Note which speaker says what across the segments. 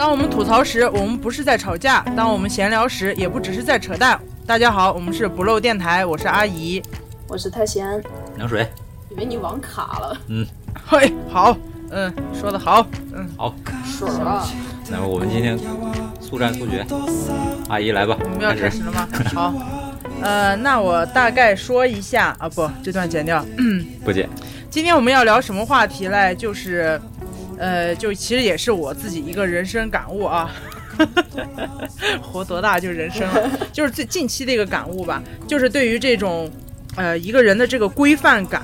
Speaker 1: 当我们吐槽时，我们不是在吵架；当我们闲聊时，也不只是在扯淡。大家好，我们是不漏电台，我是阿姨，
Speaker 2: 我是太闲，
Speaker 3: 凉水，
Speaker 2: 以为你网卡了。
Speaker 3: 嗯，
Speaker 1: 嘿，好，嗯，说的好，嗯，
Speaker 3: 好，
Speaker 2: 爽了！
Speaker 3: 那么我们今天速战速决，阿姨来吧，
Speaker 1: 我们要开始了吗？好，呃，那我大概说一下啊，不，这段剪掉，
Speaker 3: 不剪。
Speaker 1: 今天我们要聊什么话题嘞？就是。呃，就其实也是我自己一个人生感悟啊，活多大就人生了，就是最近期的一个感悟吧，就是对于这种，呃，一个人的这个规范感，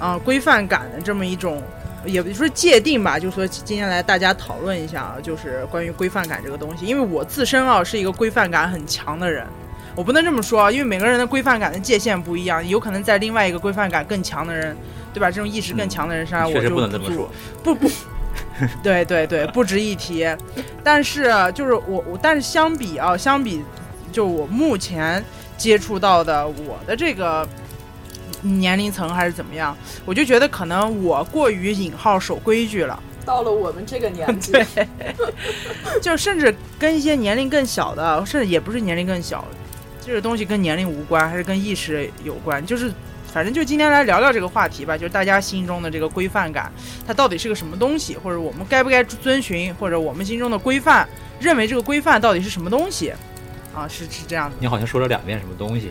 Speaker 1: 啊，规范感的这么一种，也不说界定吧，就说今天来大家讨论一下啊，就是关于规范感这个东西，因为我自身啊是一个规范感很强的人，我不能这么说啊，因为每个人的规范感的界限不一样，有可能在另外一个规范感更强的人，对吧？这种意识更强的人身上，我就
Speaker 3: 不能这么说，
Speaker 1: 不不。对对对，不值一提。但是就是我我，但是相比啊，相比就我目前接触到的我的这个年龄层还是怎么样，我就觉得可能我过于引号守规矩了。
Speaker 2: 到了我们这个年纪，
Speaker 1: 就甚至跟一些年龄更小的，甚至也不是年龄更小，这个东西跟年龄无关，还是跟意识有关，就是。反正就今天来聊聊这个话题吧，就是大家心中的这个规范感，它到底是个什么东西，或者我们该不该遵循，或者我们心中的规范，认为这个规范到底是什么东西？啊，是是这样的。
Speaker 3: 你好像说了两遍什么东西？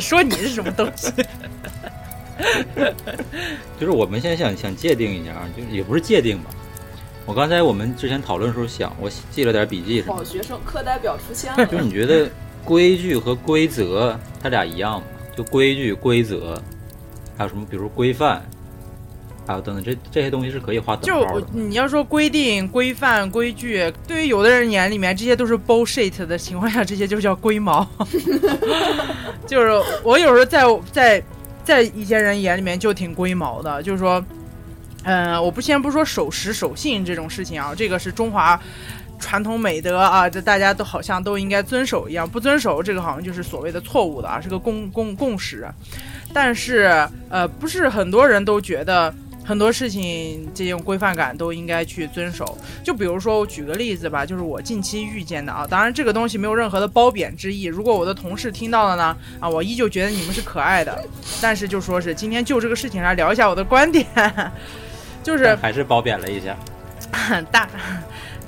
Speaker 1: 说你是什么东西？
Speaker 3: 就是我们现在想想界定一下啊，就也不是界定吧。我刚才我们之前讨论的时候想，我记了点笔记。
Speaker 2: 好学生，课代表出现了。
Speaker 3: 就是你觉得规矩和规则，它俩一样吗？就规矩、规则，还有什么？比如规范，还有等等，这这些东西是可以划等
Speaker 1: 号的。就你要说规定、规范、规矩，对于有的人眼里面，这些都是 bullshit 的情况下，这些就叫龟毛。就是我有时候在在在一些人眼里面就挺龟毛的，就是说，嗯，我不先不说守时守信这种事情啊，这个是中华。传统美德啊，这大家都好像都应该遵守一样，不遵守这个好像就是所谓的错误的啊，是个共共共识。但是呃，不是很多人都觉得很多事情这种规范感都应该去遵守。就比如说我举个例子吧，就是我近期遇见的啊，当然这个东西没有任何的褒贬之意。如果我的同事听到了呢，啊，我依旧觉得你们是可爱的。但是就说是今天就这个事情来聊一下我的观点，就是
Speaker 3: 还是褒贬了一下，
Speaker 1: 大。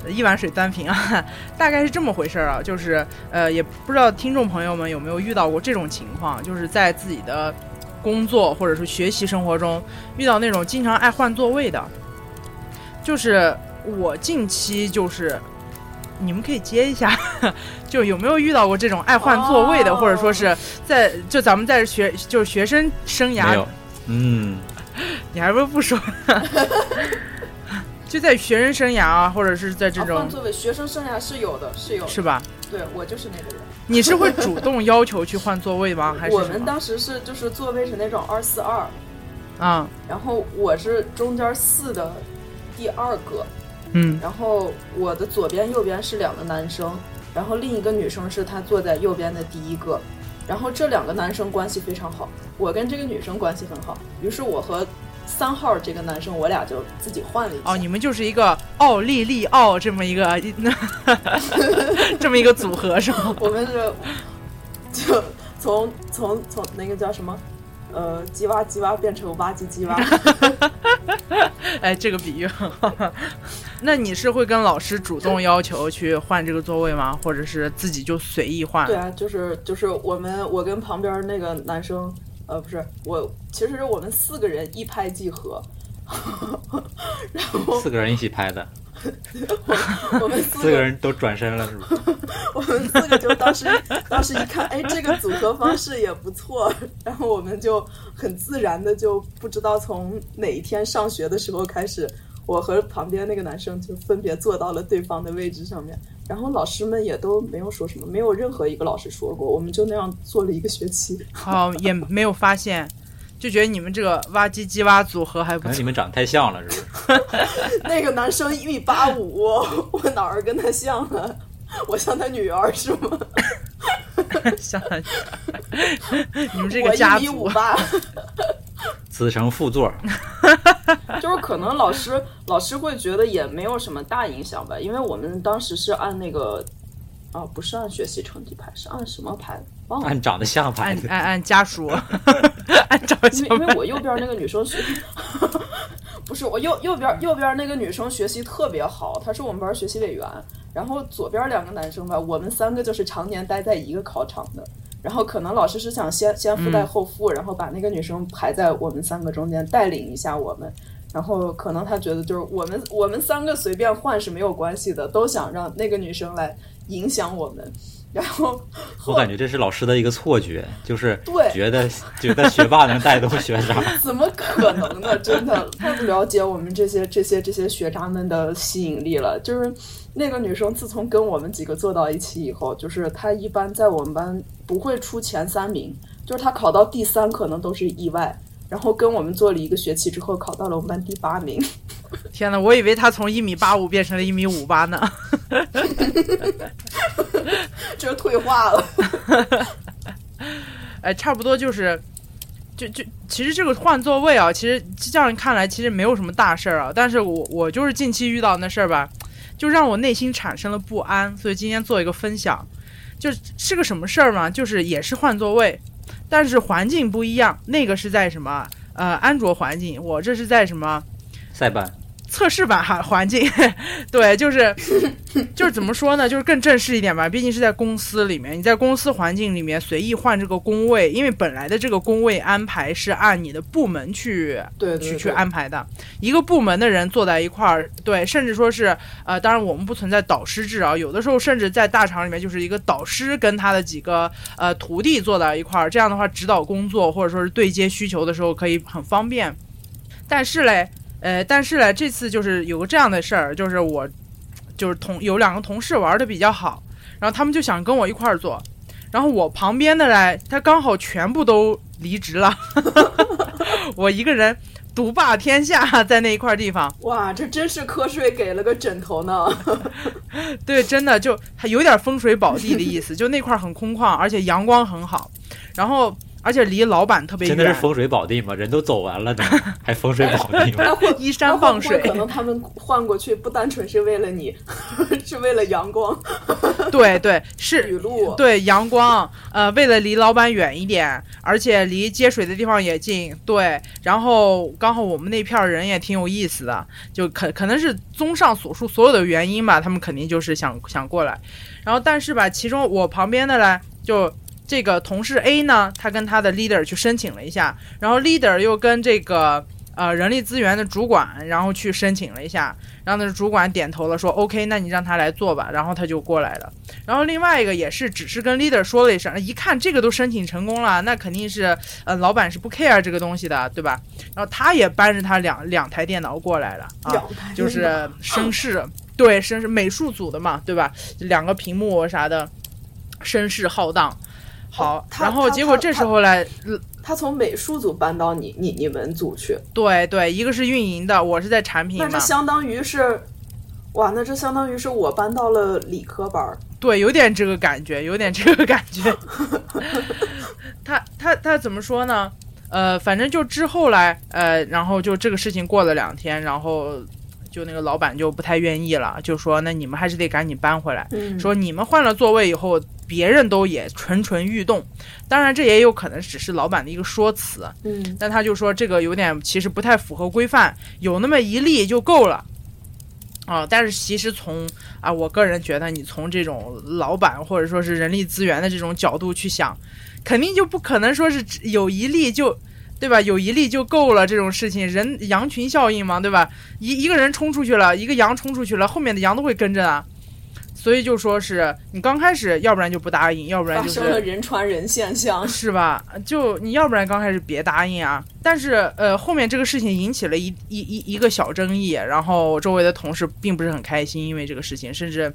Speaker 1: 一碗水端平啊，大概是这么回事儿啊，就是呃，也不知道听众朋友们有没有遇到过这种情况，就是在自己的工作或者是学习生活中遇到那种经常爱换座位的。就是我近期就是，你们可以接一下，就有没有遇到过这种爱换座位的，或者说是在就咱们在学就是学生生涯，
Speaker 3: 嗯，
Speaker 1: 你还不不说。就在学生生涯啊，或者是在这种
Speaker 2: 换座位，学生生涯是有的，是有
Speaker 1: 是吧？
Speaker 2: 对我就是那个人。
Speaker 1: 你是会主动要求去换座位吗？还是
Speaker 2: 我们当时是就是座位是那种二四二，
Speaker 1: 啊，
Speaker 2: 然后我是中间四的第二个，
Speaker 1: 嗯，
Speaker 2: 然后我的左边右边是两个男生，然后另一个女生是她坐在右边的第一个，然后这两个男生关系非常好，我跟这个女生关系很好，于是我和。三号这个男生，我俩就自己换了一。
Speaker 1: 哦，你们就是一个奥利利奥这么一个，这么一个组合是吗？
Speaker 2: 我们是就从从从那个叫什么，呃，鸡娃鸡娃变成挖机鸡娃。
Speaker 1: 哎，这个比喻很好。那你是会跟老师主动要求去换这个座位吗？或者是自己就随意换？
Speaker 2: 对啊，就是就是我们我跟旁边那个男生。呃，不是我，其实是我们四个人一拍即合，然后
Speaker 3: 四个人一起拍的，
Speaker 2: 我们
Speaker 3: 四个人都转身了，是吗？
Speaker 2: 我们四个就当时当时一看，哎，这个组合方式也不错，然后我们就很自然的就不知道从哪一天上学的时候开始，我和旁边那个男生就分别坐到了对方的位置上面。然后老师们也都没有说什么，没有任何一个老师说过，我们就那样做了一个学期。
Speaker 1: 好，也没有发现，就觉得你们这个挖唧唧挖组合还不错。
Speaker 3: 你们长得太像了，是不是？
Speaker 2: 那个男生一米八五，我哪儿跟他像了？我像他女儿是吗？
Speaker 1: 像。你们这个家
Speaker 2: 族。我一米五八。
Speaker 3: 子承父座。
Speaker 2: 就 就是可能老师老师会觉得也没有什么大影响吧，因为我们当时是按那个，啊，不是按学习成绩排，是按什么排？忘了。
Speaker 3: 按长得像排的，
Speaker 1: 按按按家属，按长
Speaker 2: 因为因为我右边那个女生学，不是我右右边右边那个女生学习特别好，她是我们班学习委员。然后左边两个男生吧，我们三个就是常年待在一个考场的。然后可能老师是想先先附带后附，然后把那个女生排在我们三个中间，带领一下我们。然后可能他觉得就是我们我们三个随便换是没有关系的，都想让那个女生来影响我们。然后
Speaker 3: 我感觉这是老师的一个错觉，就是
Speaker 2: 对
Speaker 3: 觉得觉得学霸能带动学渣。
Speaker 2: 怎么可能呢？真的太不了解我们这些这些这些学渣们的吸引力了。就是那个女生，自从跟我们几个坐到一起以后，就是她一般在我们班不会出前三名，就是她考到第三可能都是意外。然后跟我们做了一个学期之后，考到了我们班第八名。
Speaker 1: 天呐，我以为他从一米八五变成了一米五八呢。
Speaker 2: 这退化了。
Speaker 1: 哎，差不多就是，就就其实这个换座位啊，其实这样看来其实没有什么大事儿啊。但是我我就是近期遇到那事儿吧，就让我内心产生了不安，所以今天做一个分享，就是个什么事儿嘛？就是也是换座位，但是环境不一样。那个是在什么？呃，安卓环境，我这是在什么？
Speaker 3: 塞班。
Speaker 1: 测试版环环境，对，就是 就是怎么说呢，就是更正式一点吧。毕竟是在公司里面，你在公司环境里面随意换这个工位，因为本来的这个工位安排是按你的部门去
Speaker 2: 对对
Speaker 1: 去去安排的。一个部门的人坐在一块儿，对，甚至说是呃，当然我们不存在导师制啊，有的时候甚至在大厂里面就是一个导师跟他的几个呃徒弟坐在一块儿，这样的话指导工作或者说是对接需求的时候可以很方便。但是嘞。呃，但是呢，这次就是有个这样的事儿，就是我，就是同有两个同事玩的比较好，然后他们就想跟我一块儿做，然后我旁边的嘞，他刚好全部都离职了，我一个人独霸天下在那一块地方。
Speaker 2: 哇，这真是瞌睡给了个枕头呢。
Speaker 1: 对，真的就还有点风水宝地的意思，就那块很空旷，而且阳光很好，然后。而且离老板特别远，
Speaker 3: 真的是风水宝地吗？人都走完了呢，还风水宝地吗？
Speaker 1: 依山傍水，
Speaker 2: 可能他们换过去不单纯是为了你，是为了阳光。
Speaker 1: 对对，是
Speaker 2: 雨露。
Speaker 1: 对阳光，呃，为了离老板远一点，而且离接水的地方也近。对，然后刚好我们那片人也挺有意思的，就可可能是综上所述所有的原因吧，他们肯定就是想想过来。然后但是吧，其中我旁边的嘞就。这个同事 A 呢，他跟他的 leader 去申请了一下，然后 leader 又跟这个呃人力资源的主管，然后去申请了一下，然后那主管点头了，说 OK，那你让他来做吧，然后他就过来了。然后另外一个也是，只是跟 leader 说了一声，一看这个都申请成功了，那肯定是呃老板是不 care 这个东西的，对吧？然后他也搬着他两两台电脑过来了啊，就是绅士，对，绅士美术组的嘛，对吧？两个屏幕啥的，声势浩荡。好，然后结果这时候来，
Speaker 2: 他从美术组搬到你你你们组去。
Speaker 1: 对对，一个是运营的，我是在产品。
Speaker 2: 那这相当于是，哇，那这相当于是我搬到了理科班。
Speaker 1: 对，有点这个感觉，有点这个感觉。他他他怎么说呢？呃，反正就之后来，呃，然后就这个事情过了两天，然后。就那个老板就不太愿意了，就说那你们还是得赶紧搬回来。说你们换了座位以后，别人都也蠢蠢欲动。当然，这也有可能只是老板的一个说辞。
Speaker 2: 嗯，
Speaker 1: 但他就说这个有点其实不太符合规范，有那么一例就够了。啊，但是其实从啊，我个人觉得你从这种老板或者说是人力资源的这种角度去想，肯定就不可能说是有一例就。对吧？有一例就够了，这种事情人羊群效应嘛，对吧？一一个人冲出去了，一个羊冲出去了，后面的羊都会跟着啊。所以就说是你刚开始，要不然就不答应，要不然就是
Speaker 2: 发生了人传人现象，
Speaker 1: 是吧？就你要不然刚开始别答应啊。但是呃，后面这个事情引起了一一一一个小争议，然后周围的同事并不是很开心，因为这个事情，甚至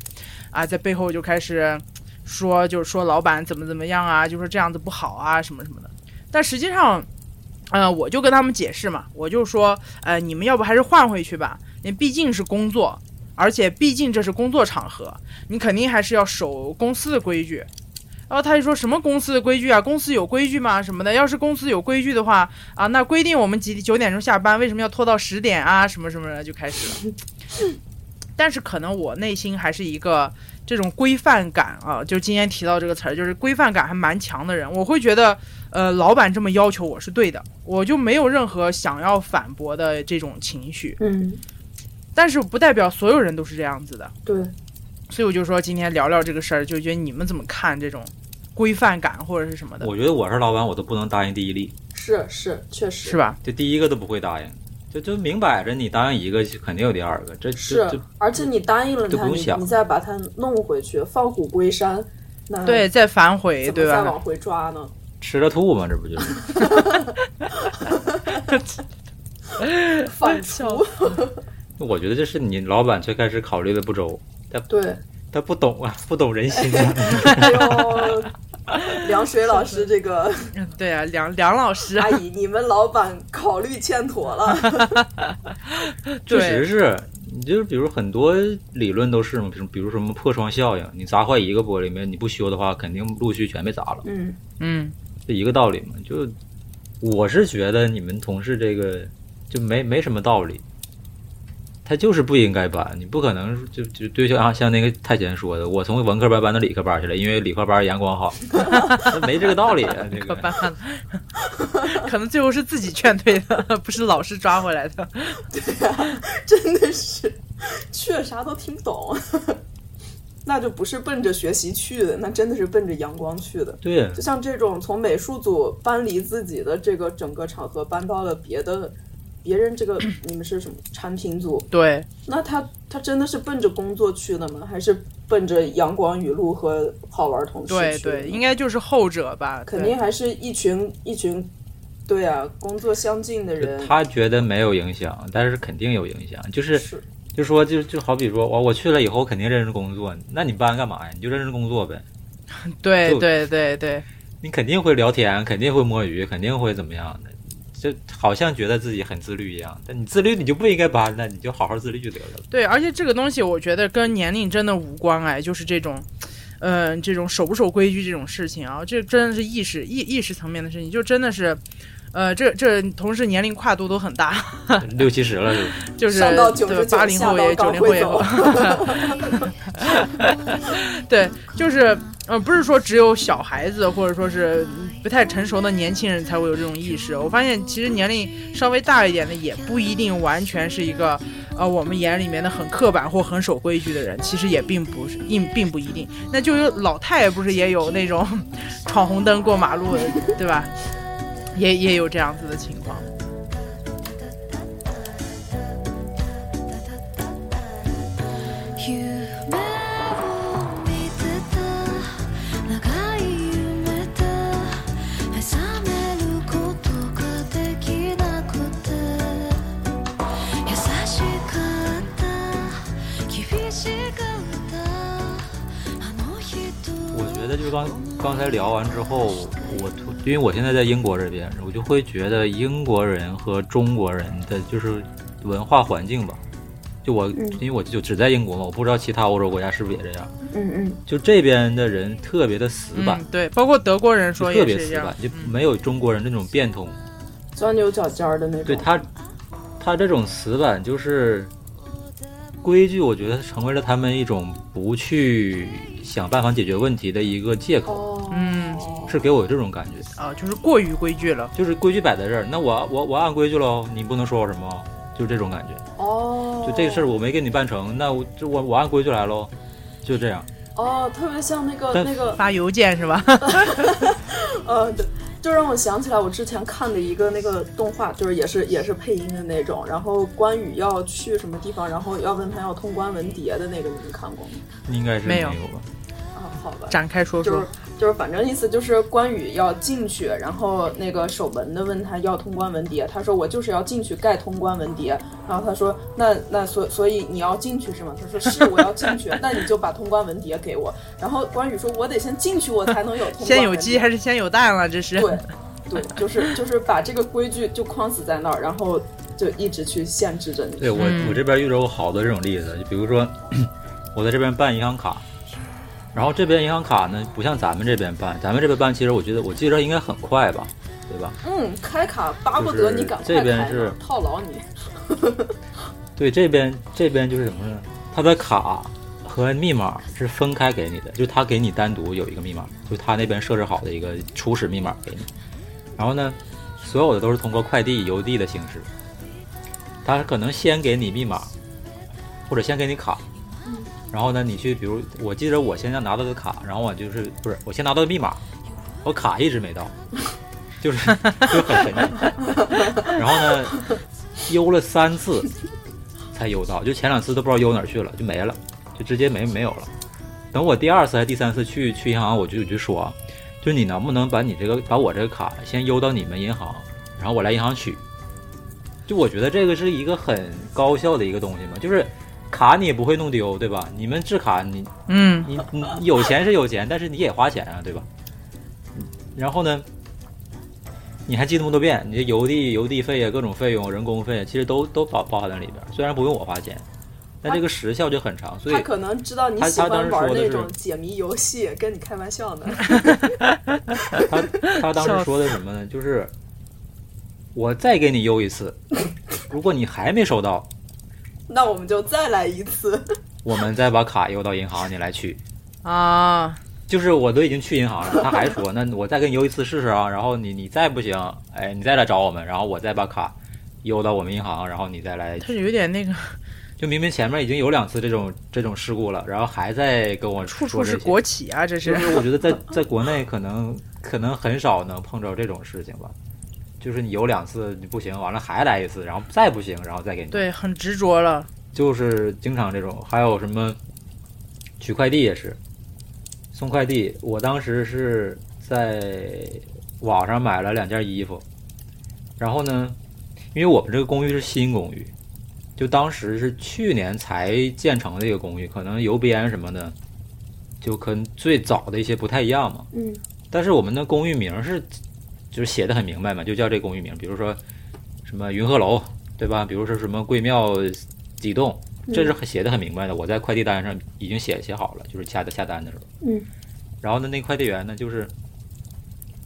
Speaker 1: 啊在背后就开始说，就是说老板怎么怎么样啊，就说这样子不好啊，什么什么的。但实际上。嗯，我就跟他们解释嘛，我就说，呃，你们要不还是换回去吧，因为毕竟是工作，而且毕竟这是工作场合，你肯定还是要守公司的规矩。然后他就说什么公司的规矩啊？公司有规矩吗？什么的？要是公司有规矩的话啊，那规定我们几九点钟下班，为什么要拖到十点啊？什么什么的就开始了。但是可能我内心还是一个这种规范感啊，就今天提到这个词儿，就是规范感还蛮强的人。我会觉得，呃，老板这么要求我是对的，我就没有任何想要反驳的这种情绪。
Speaker 2: 嗯，
Speaker 1: 但是不代表所有人都是这样子的。
Speaker 2: 对，
Speaker 1: 所以我就说今天聊聊这个事儿，就觉得你们怎么看这种规范感或者是什么的，
Speaker 3: 我觉得我是老板，我都不能答应第一例，
Speaker 2: 是是，确实
Speaker 1: 是吧？
Speaker 3: 就第一个都不会答应，就就明摆着你答应一个，肯定有第二个，这
Speaker 2: 是而且你答应了他，你
Speaker 3: 不用想
Speaker 2: 你再把它弄回去，放虎归山，那
Speaker 1: 对，再反悔，对吧？
Speaker 2: 怎么再往回抓呢？
Speaker 3: 吃了吐嘛，这不就是？
Speaker 2: 反刍，
Speaker 3: 我觉得这是你老板最开始考虑的不周，他
Speaker 2: 对，
Speaker 3: 他不懂啊，不懂人心啊。
Speaker 2: 哎呦，凉水老师这个
Speaker 1: 嗯对啊，梁梁老师，
Speaker 2: 阿姨，你们老板考虑欠妥了。
Speaker 3: 确实是，你就是比如很多理论都是嘛，比如比如什么破窗效应，你砸坏一个玻璃门，你不修的话，肯定陆续全被砸了，
Speaker 2: 嗯，
Speaker 1: 嗯，
Speaker 3: 这一个道理嘛。就我是觉得你们同事这个就没没什么道理，他就是不应该搬，你不可能就就对像像那个太监说的，我从文科班搬到理科班去了，因为理科班阳光好，没这个道理啊，这个。
Speaker 1: 可办了，可能最后是自己劝退的，不是老师抓回来的。
Speaker 2: 对啊真的是去了啥都听不懂，那就不是奔着学习去的，那真的是奔着阳光去的。
Speaker 3: 对，
Speaker 2: 就像这种从美术组搬离自己的这个整个场合，搬到了别的别人这个你们是什么产品组？
Speaker 1: 对，
Speaker 2: 那他他真的是奔着工作去的吗？还是奔着阳光雨露和好玩同事
Speaker 1: 对
Speaker 2: 去的
Speaker 1: 应该就是后者吧。
Speaker 2: 肯定还是一群一群，对啊，工作相近的人。
Speaker 3: 他觉得没有影响，但是肯定有影响，就是
Speaker 2: 是
Speaker 3: 就说就就好比说我我去了以后肯定认真工作，那你搬干嘛呀？你就认真工作呗。
Speaker 1: 对对对对，
Speaker 3: 你肯定会聊天，肯定会摸鱼，肯定会怎么样的，就好像觉得自己很自律一样。但你自律你就不应该搬了，你就好好自律就得了。
Speaker 1: 对，而且这个东西我觉得跟年龄真的无关哎，就是这种，嗯、这种守不守规矩这种事情啊，这真的是意识意意识层面的事情，就真的是，呃，这这同事年龄跨度都很大，
Speaker 3: 六七十了是吧，
Speaker 1: 就是
Speaker 2: 上到九
Speaker 1: 对八零后也九零后也有。对，就是呃，不是说只有小孩子或者说是不太成熟的年轻人才会有这种意识。我发现其实年龄稍微大一点的也不一定完全是一个呃我们眼里面的很刻板或很守规矩的人，其实也并不是，并并不一定。那就有老太爷不是也有那种闯红灯过马路的，对吧？也也有这样子的情况。
Speaker 4: 夢を見てた長い夢で目覚めることができなくて優しかった厳しかったあの人
Speaker 3: 我觉得就刚 刚才聊完之后，我因为我现在在英国这边，我就会觉得英国人和中国人的就是文化环境吧。就我，因为我就只在英国嘛，我不知道其他欧洲国家是不是也这样。
Speaker 2: 嗯嗯，
Speaker 3: 就这边的人特别的死板，
Speaker 1: 嗯，对，包括德国人说也是这样
Speaker 3: 别死板，，就没有中国人那种变通。
Speaker 2: 钻牛角尖儿的那种。
Speaker 3: 对他，他这种死板就是规矩，我觉得成为了他们一种不去想办法解决问题的一个借口，
Speaker 2: 哦，
Speaker 1: 嗯
Speaker 3: 是给我这种感觉。
Speaker 1: 啊，就是过于规矩了。
Speaker 3: 就是规矩摆在这儿，那我我我按规矩喽，你不能说我什么，就是这种感觉。
Speaker 2: 哦，
Speaker 3: 就这个事儿我没给你办成，那我就我我按规矩来喽，就这样。
Speaker 2: 哦，特别像那个那个
Speaker 1: 发邮件是吧？
Speaker 2: 呃，对，就让我想起来我之前看的一个那个动画，就是也是也是配音的那种，然后关羽要去什么地方，然后要问他要通关文牒的那个，你们看过吗？
Speaker 3: 应该是
Speaker 1: 没有
Speaker 3: 吧？
Speaker 2: 啊，好吧，
Speaker 1: 展开说说
Speaker 2: 就是。就是反正意思就是关羽要进去，然后那个守门的问他要通关文牒，他说我就是要进去盖通关文牒，然后他说那那所所以你要进去是吗？他说是我要进去，那你就把通关文牒给我。然后关羽说我得先进去我才能有通关文牒。
Speaker 1: 先有鸡还是先有蛋了？这是。
Speaker 2: 对，对，就是就是把这个规矩就框死在那儿，然后就一直去限制着你。
Speaker 3: 对我、
Speaker 1: 嗯
Speaker 3: 我这边遇着过好多这种例子，就比如说 我在这边办银行卡，然后这边银行卡呢，不像咱们这边办，咱们这边办其实我觉得我记得应该很快吧，对吧？
Speaker 2: 嗯，开卡巴不得你赶快
Speaker 3: 这边是
Speaker 2: 套牢你。
Speaker 3: 对，这边这边就是什么呢？他的卡和密码是分开给你的，就他给你单独有一个密码，就他那边设置好的一个初始密码给你。然后呢，所有的都是通过快递、邮递的形式，他可能先给你密码，或者先给你卡。然后呢，你去，比如我记得我现在拿到的卡，然后我就是不是我先拿到的密码，我卡一直没到，就是 就很神奇。然后呢，邮了三次才邮到，就前两次都不知道邮哪儿去了，就没了，就直接没没有了。等我第二次还第三次去去银行，我就我就说，就你能不能把你这个把我这个卡先邮到你们银行，然后我来银行取。就我觉得这个是一个很高效的一个东西嘛，就是卡你也不会弄丢，对吧？你们制卡你
Speaker 1: 嗯，
Speaker 3: 你你有钱是有钱，但是你也花钱啊，对吧？然后呢，你还记那么多遍，你这邮递邮递费啊，各种费用、人工费，其实都都包包含在里边。虽然不用我花钱，但这个时效就很长，所以
Speaker 2: 他可能知道你
Speaker 3: 他他当
Speaker 2: 喜欢玩
Speaker 3: 时说的
Speaker 2: 那种解谜游戏，跟你开玩笑呢。
Speaker 3: 他他当时说的什么呢？就是我再给你邮一次，如果你还没收到，
Speaker 2: 那我们就再来一次。
Speaker 3: 我们再把卡邮到银行，你来取。
Speaker 1: 啊，
Speaker 3: 就是我都已经去银行了，他还说那我再给你邮一次试试啊，然后你你再不行，哎，你再来找我们，然后我再把卡邮到我们银行，然后你再来
Speaker 1: 他有点那个
Speaker 3: 就明明前面已经有两次这种这种事故了，然后还在跟我
Speaker 1: 处处是国企啊，这
Speaker 3: 就是是我觉得在 在国内可能可能很少能碰着这种事情吧，就是你有两次你不行，完了还来一次，然后再不行，然后再给你，
Speaker 1: 对，很执着了。
Speaker 3: 就是经常这种，还有什么取快递也是，送快递，我当时是在网上买了两件衣服，然后呢，因为我们这个公寓是新公寓，就当时是去年才建成的一个公寓，可能邮编什么的，就跟最早的一些不太一样嘛。
Speaker 2: 嗯
Speaker 3: 但是我们的公寓名是就是写的很明白嘛，就叫这公寓名，比如说什么云鹤楼，对吧？比如说什么贵庙几栋，这是写的很明白的。我在快递单上已经写写好了，就是下的下单的时候。
Speaker 2: 嗯。
Speaker 3: 然后呢，那快递员呢，就是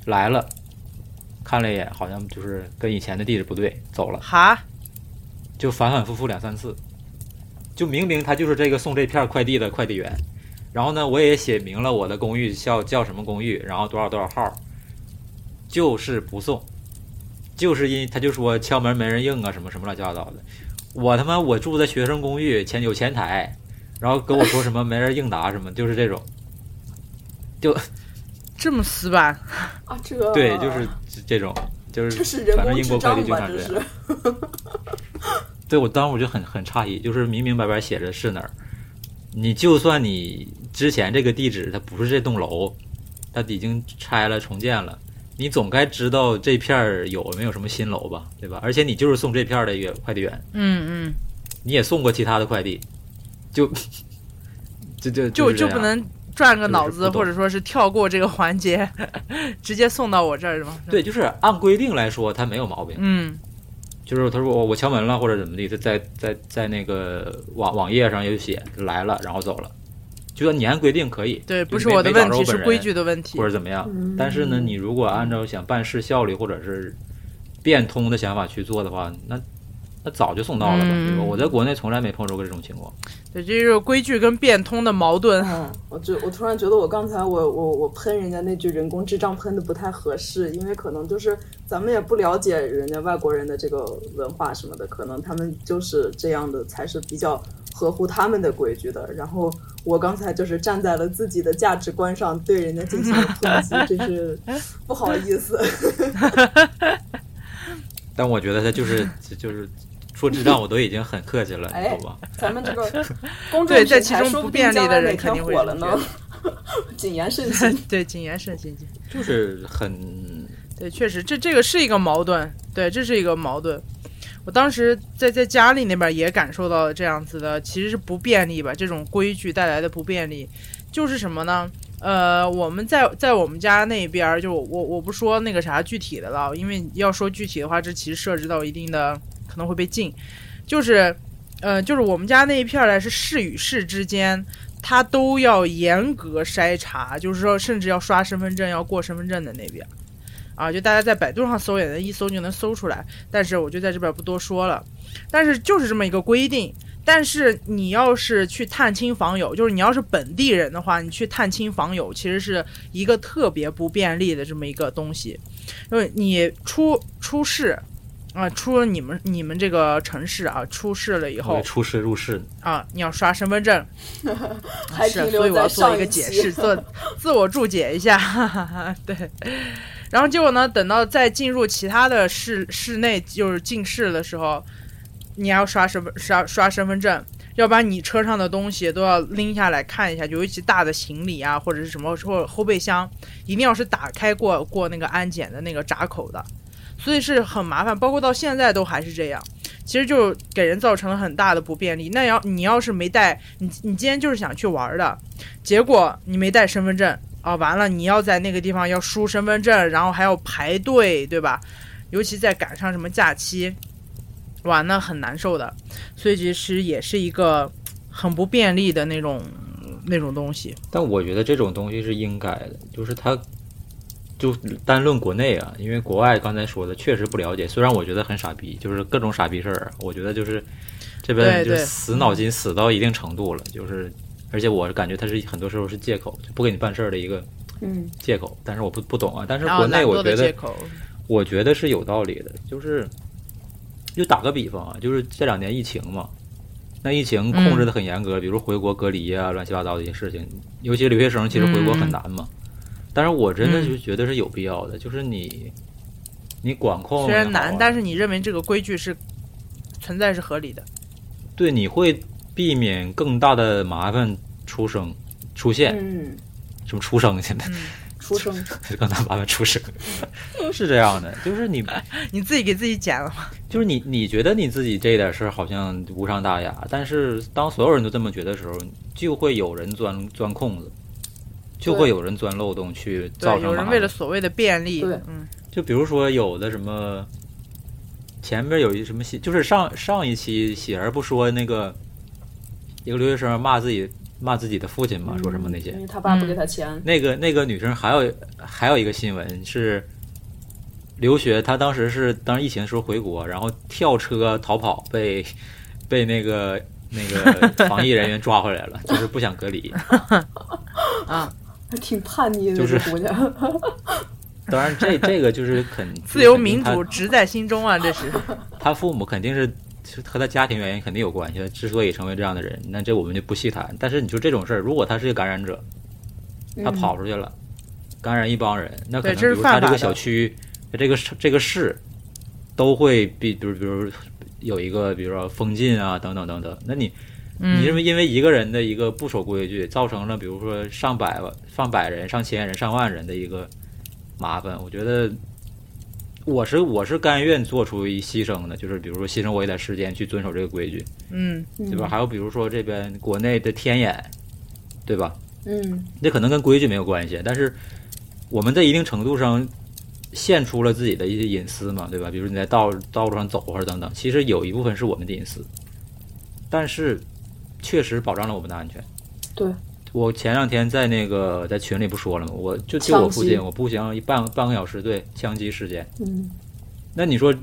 Speaker 3: 来了，看了一眼，好像就是跟以前的地址不对，走了，
Speaker 1: 哈，
Speaker 3: 就反反复复两三次，就明明他就是这个送这片快递的快递员。然后呢，我也写明了我的公寓叫叫什么公寓，然后多少多少号，就是不送，就是因他就说敲门没人应啊，什么什么乱七八糟的。我他妈我住在学生公寓，前有前台，然后跟我说什么 没人应答什么，就是这种。
Speaker 1: 就 这么死板，
Speaker 2: 啊，这
Speaker 3: 对，就是这种，就是
Speaker 2: 这是人
Speaker 3: 反正
Speaker 2: 工
Speaker 3: 英国快递
Speaker 2: 智障吧？
Speaker 3: 经常这
Speaker 2: 这
Speaker 3: 样。
Speaker 2: 是。
Speaker 3: 对我当时我就很很诧异，就是明明白白写着是哪儿，你就算你之前这个地址它不是这栋楼，它已经拆了重建了，你总该知道这片儿有没有什么新楼吧，对吧？而且你就是送这片儿的一个快递员，
Speaker 1: 嗯嗯，
Speaker 3: 你也送过其他的快递，就 就就
Speaker 1: 就就不能转个脑子，或者说是跳过这个环节，直接送到我这儿是吗？
Speaker 3: 对，就是按规定来说，他没有毛病。
Speaker 1: 嗯，
Speaker 3: 就是他说我我敲门了或者怎么地，在在在在那个网网页上有写来了，然后走了，就说你按规定可以，
Speaker 1: 对，不是我的问题，是规矩的问题
Speaker 3: 或。者怎么样。
Speaker 2: 嗯
Speaker 3: 但是呢，你如果按照想办事效率或者是变通的想法去做的话，那那早就送到了吧，对吧？
Speaker 1: 嗯
Speaker 3: 我在国内从来没碰着过这种情况。
Speaker 1: 对，这就是规矩跟变通的矛盾。
Speaker 2: 嗯，我就我突然觉得我刚才我我我喷人家那句人工智障喷的不太合适，因为可能就是咱们也不了解人家外国人的这个文化什么的，可能他们就是这样的才是比较合乎他们的规矩的。然后我刚才就是站在了自己的价值观上对人家进行了抨击，真是不好意思。
Speaker 3: 但我觉得他就是就就是说智障，我都已经很客气了，你
Speaker 2: 哎
Speaker 3: 懂吧？
Speaker 2: 咱们这个 公众
Speaker 1: 对在
Speaker 2: 平台
Speaker 1: 其中不便利的人肯定会
Speaker 2: 火了呢？谨言慎行。
Speaker 1: 对，谨言慎行。
Speaker 3: 就是很
Speaker 1: 对，确实，这这个是一个矛盾，对，这是一个矛盾。我当时在在家里那边也感受到了这样子的，其实是不便利吧，这种规矩带来的不便利，就是什么呢？呃，我们在在我们家那边，就我我不说那个啥具体的了，因为要说具体的话，这其实涉及到一定的可能会被禁，就是。呃，就是我们家那一片儿呢，是市与市之间他都要严格筛查，就是说，甚至要刷身份证，要过身份证的那边。啊，就大家在百度上搜也能一搜就能搜出来，但是我就在这边不多说了。但是就是这么一个规定。但是你要是去探亲访友，就是你要是本地人的话，你去探亲访友其实是一个特别不便利的这么一个东西，因为你出出事，啊，出了你们你们这个城市啊，出事了以后
Speaker 3: 出事入市，
Speaker 1: 啊，你要刷身份证，是，所以我要做一个解释，做 自我注解一下，哈哈哈，对。然后结果呢，等到再进入其他的室室内，就是进室的时候，你还要刷身份刷刷身份证，要把你车上的东西都要拎下来看一下，尤其大的行李啊或者是什么或者后备箱，一定要是打开过过那个安检的那个闸口的，所以是很麻烦，包括到现在都还是这样。其实就给人造成了很大的不便利。那要你要是没带，你你今天就是想去玩的，结果你没带身份证啊，完了你要在那个地方要输身份证，然后还要排队，对吧？尤其在赶上什么假期，哇，那很难受的。所以其实也是一个很不便利的那种那种东西。
Speaker 3: 但我觉得这种东西是应该的，就是它就单论国内啊，因为国外刚才说的确实不了解。虽然我觉得很傻逼，就是各种傻逼事儿，我觉得就是这边就是死脑筋死到一定程度了，就是而且我感觉它是很多时候是借口，就不给你办事儿的一个
Speaker 2: 嗯，
Speaker 3: 借口。但是我不不懂啊，但是国内我觉得我觉得是有道理的，就是就打个比方啊，就是这两年疫情嘛，那疫情控制的很严格，比如回国隔离啊，乱七八糟的一些事情，尤其留学生其实回国很难嘛。但是我真的就觉得是有必要的，就是你你管控
Speaker 1: 虽然难但是你认为这个规矩是存在是合理的。
Speaker 3: 对你会避免更大的麻烦出生出现，
Speaker 2: 嗯，
Speaker 3: 什么出生现在？
Speaker 1: 嗯，
Speaker 2: 出生。
Speaker 3: 更大麻烦出生，是这样的，就是你
Speaker 1: 你自己给自己剪了吗？
Speaker 3: 就是你，你觉得你自己这点事儿好像无伤大雅，但是当所有人都这么觉得的时候，就会有人钻钻空子，就会有人钻漏洞去造，成麻
Speaker 1: 有人为了。所谓的便利，
Speaker 2: 对。
Speaker 1: 嗯。
Speaker 3: 就比如说有的什么，前面有一什么戏，就是上上一期喜儿不说那个一个留学生骂自己骂自己的父亲嘛，说什么那些，
Speaker 2: 因为他爸不给他钱，
Speaker 3: 那个那个女生还有还有一个新闻是留学，她当时是当时疫情的时候回国，然后跳车逃跑被被那个那个 防疫人员抓回来了，就是不想隔离。
Speaker 1: 啊，
Speaker 2: 还挺叛逆的
Speaker 3: 就是
Speaker 2: 这姑娘。
Speaker 3: 当然这这个就是肯
Speaker 1: 自由民主直在心中啊，这是。
Speaker 3: 他他父母肯定是是和他家庭原因肯定有关系，他之所以成为这样的人，那这我们就不细谈。但是你说这种事儿，如果他是一个感染者，他跑出去了，感染一帮人，那可能比如他这个小区、这个这个市都会比，比如比如有一个，比如说封禁啊，等等等等。那你你认
Speaker 1: 嗯，
Speaker 3: 为因为一个人的一个不守规矩，造成了比如说上百万、上百人、上千人、上万人的一个麻烦，我觉得。我是我是甘愿做出一牺牲的，就是比如说牺牲我一点时间去遵守这个规矩，
Speaker 1: 嗯，
Speaker 2: 对
Speaker 3: 对吧？？还有比如说这边国内的天眼，对吧？
Speaker 2: 嗯，
Speaker 3: 这可能跟规矩没有关系，但是我们在一定程度上献出了自己的一些隐私嘛，对吧？比如你在道道路上走或者等等，其实有一部分是我们的隐私，但是确实保障了我们的安全。
Speaker 2: 对，
Speaker 3: 我前两天在那个在群里不说了吗？我就就我附近，我步行一半半个小时，对枪击事件。
Speaker 2: 嗯，
Speaker 3: 那你说，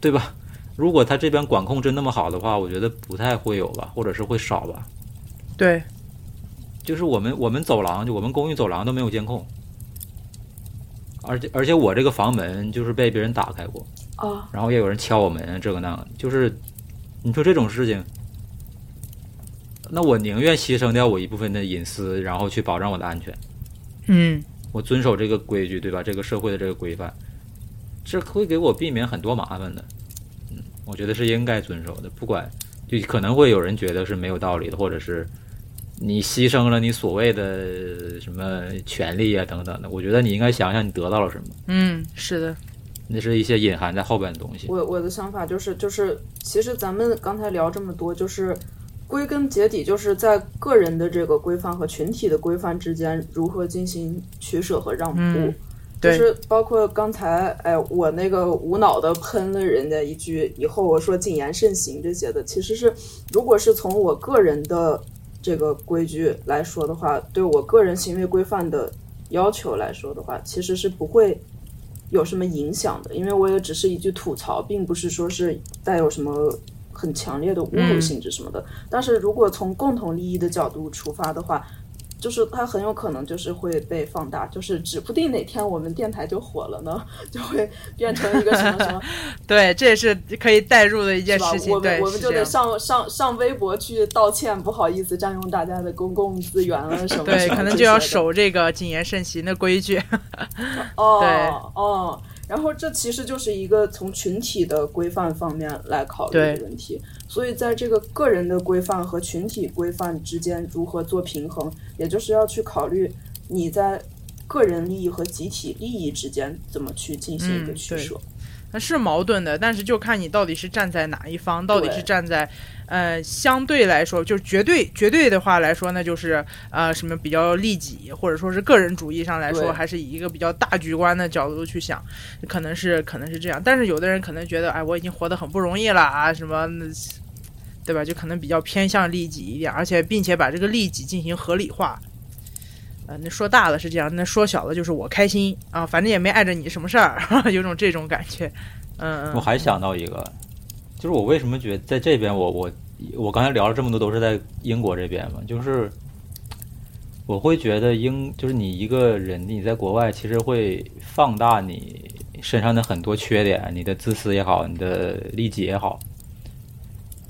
Speaker 3: 对吧？如果他这边管控真那么好的话，我觉得不太会有吧，或者是会少吧。
Speaker 1: 对，
Speaker 3: 就是我们我们走廊，就我们公寓走廊都没有监控，而且而且我这个房门就是被别人打开过，
Speaker 2: 啊，
Speaker 3: 然后也有人敲我门，这个那个，就是你说这种事情，那我宁愿牺牲掉我一部分的隐私，然后去保障我的安全，
Speaker 1: 嗯，
Speaker 3: 我遵守这个规矩，对吧？这个社会的这个规范，这会给我避免很多麻烦的。嗯，我觉得是应该遵守的，不管就可能会有人觉得是没有道理的，或者是你牺牲了你所谓的什么权利啊等等的。我觉得你应该想想你得到了什么，
Speaker 1: 嗯，是的，
Speaker 3: 那是一些隐含在后边的东西。
Speaker 2: 我我的想法就是就是，其实咱们刚才聊这么多，就是归根结底就是在个人的这个规范和群体的规范之间如何进行取舍和让步。
Speaker 1: 嗯
Speaker 2: 就是包括刚才，哎，我那个无脑的喷了人家一句，以后我说谨言慎行这些的，其实是如果是从我个人的这个规矩来说的话，对我个人行为规范的要求来说的话，其实是不会有什么影响的，因为我也只是一句吐槽，并不是说是带有什么很强烈的侮辱性质什么的。但是如果从共同利益的角度出发的话，就是它很有可能就是会被放大，就是指不定哪天我们电台就火了呢，就会变成一个什么什么，
Speaker 1: 对，这也是可以代入的一件事？情。
Speaker 2: 我们
Speaker 1: 对，
Speaker 2: 我们就得上上上微博去道歉，不好意思占用大家的公共资源了什么
Speaker 1: 对，
Speaker 2: 什么
Speaker 1: 可能就要守这个谨言慎行的规矩。
Speaker 2: 哦
Speaker 1: 对
Speaker 2: 哦，然后这其实就是一个从群体的规范方面来考虑的问题，所以在这个个人的规范和群体规范之间如何做平衡，也就是要去考虑你在个人利益和集体利益之间怎么去进行一个取舍。
Speaker 1: 那是矛盾的，但是就看你到底是站在哪一方，到底是站在，呃，相对来说，就是绝对绝对的话来说，那就是呃什么比较利己，或者说是个人主义上来说，还是以一个比较大局观的角度去想，可能是可能是这样。但是有的人可能觉得，哎，我已经活得很不容易了啊，什么，那对吧？就可能比较偏向利己一点，而且并且把这个利己进行合理化。呃，那说大了是这样，那说小了就是我开心啊，反正也没碍着你什么事儿，有种这种感觉。嗯，嗯
Speaker 3: 我还想到一个，就是我为什么觉得在这边我我我刚才聊了这么多都是在英国这边嘛，就是我会觉得英就是你一个人你在国外其实会放大你身上的很多缺点，你的自私也好，你的利己也好，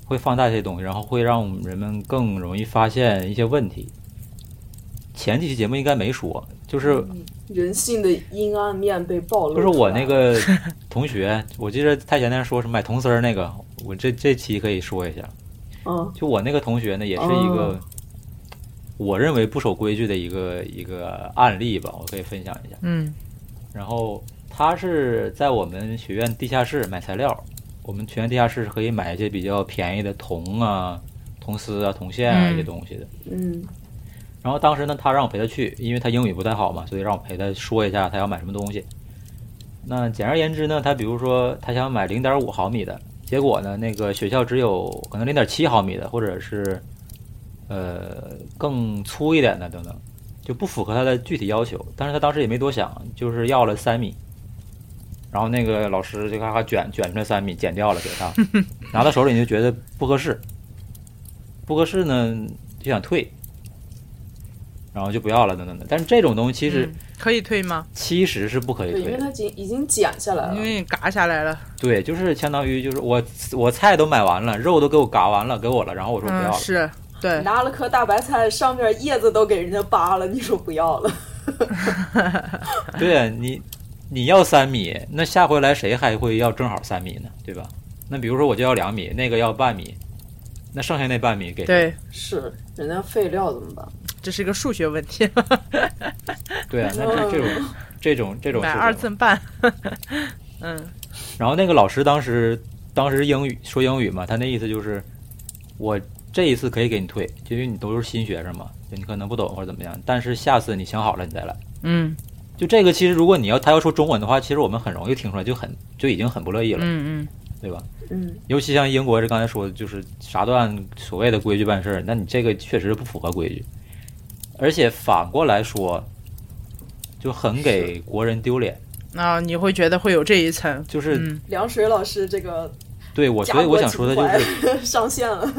Speaker 3: 会放大这些东西，然后会让人们更容易发现一些问题。前几期节目应该没说，就是
Speaker 2: 人性的阴暗面被暴露。
Speaker 3: 就是我那，个 同学，我记得太前那说什么买铜丝儿那个，我这这期可以说一下。
Speaker 2: 嗯
Speaker 3: 就我那个同学呢，也是一个
Speaker 2: 哦
Speaker 3: 我认为不守规矩的一个一个案例吧，我可以分享一下。
Speaker 1: 嗯
Speaker 3: 然后他是在我们学院地下室买材料，我们学院地下室是可以买一些比较便宜的铜啊、铜丝啊、铜线啊
Speaker 1: 嗯
Speaker 3: 一些东西的。
Speaker 2: 嗯
Speaker 3: 然后当时呢，他让我陪他去，因为他英语不太好嘛，所以让我陪他说一下他要买什么东西。那简而言之呢，他比如说他想买零点五毫米的，结果呢，那个学校只有可能零点七毫米的，或者是呃更粗一点的等等，就不符合他的具体要求。但是他当时也没多想，就是要了三米。然后那个老师就咔咔卷卷出来三米，剪掉了给他，拿到手里你就觉得不合适，不合适呢就想退，然后就不要了等等的。但是这种东西其实、
Speaker 1: 嗯可以退吗？
Speaker 3: 其实是不可以退，因，
Speaker 2: 为它已经已经剪下来了
Speaker 1: 因。为你嘎下来了。
Speaker 3: 对，就是相当于就是我我菜都买完了，肉都给我嘎完了，给我了，然后我说不要
Speaker 1: 嗯，
Speaker 3: 了，
Speaker 1: 是对，
Speaker 2: 拿了颗大白菜，上面叶子都给人家扒了，你说不要了？
Speaker 3: 对啊你你要三米，那下回来谁还会要正好三米呢？对吧？那比如说我就要两米，那个要半米，那剩下那半米给谁
Speaker 1: 对，
Speaker 2: 是，人家废料怎么办？
Speaker 1: 这是个数学问题，
Speaker 3: 对啊，那这这种这种这种
Speaker 1: 买二寸半。嗯。
Speaker 3: 然后那个老师当时当时英语说英语嘛，他那意思就是我这一次可以给你退，就因为你都是新学生嘛，就你可能不懂或者怎么样，但是下次你想好了你再来。
Speaker 1: 嗯。
Speaker 3: 就这个，其实如果你要他要说中文的话，其实我们很容易听出来，就很就已经很不乐意了，
Speaker 1: 嗯嗯，
Speaker 3: 对吧？
Speaker 2: 嗯，
Speaker 3: 尤其像英国这刚才说的，就是啥都按所谓的规矩办事儿，那你这个确实不符合规矩，而且反过来说，就很给国人丢脸。
Speaker 1: 啊，你会觉得会有这一层，
Speaker 3: 就是、
Speaker 1: 嗯。
Speaker 2: 凉水老师这个
Speaker 3: 对我，所以我想说的就是，
Speaker 2: 上线了。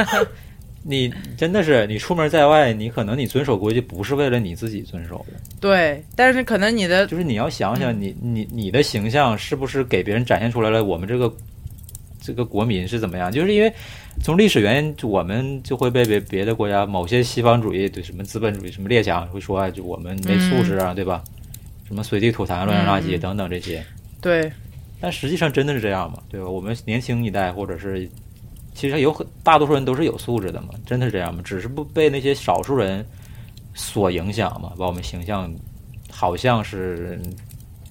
Speaker 3: 你真的是你出门在外，你可能你遵守规矩不是为了你自己遵守的，
Speaker 1: 对，但是可能你的
Speaker 3: 就是你要想想你你你的形象是不是给别人展现出来了，我们这个这个国民是怎么样？就是因为从历史原因，就我们就会被别别的国家某些西方主义对什么资本主义什么列强会说啊，就我们没素质啊，对吧？什么随地吐痰、乱扔垃圾
Speaker 1: 嗯
Speaker 3: 等等这些，
Speaker 1: 对
Speaker 3: 但实际上真的是这样吗？对吧？我们年轻一代或者是其实有很大多数人都是有素质的嘛，真的是这样吗？只是不被那些少数人所影响嘛，把我们形象好像是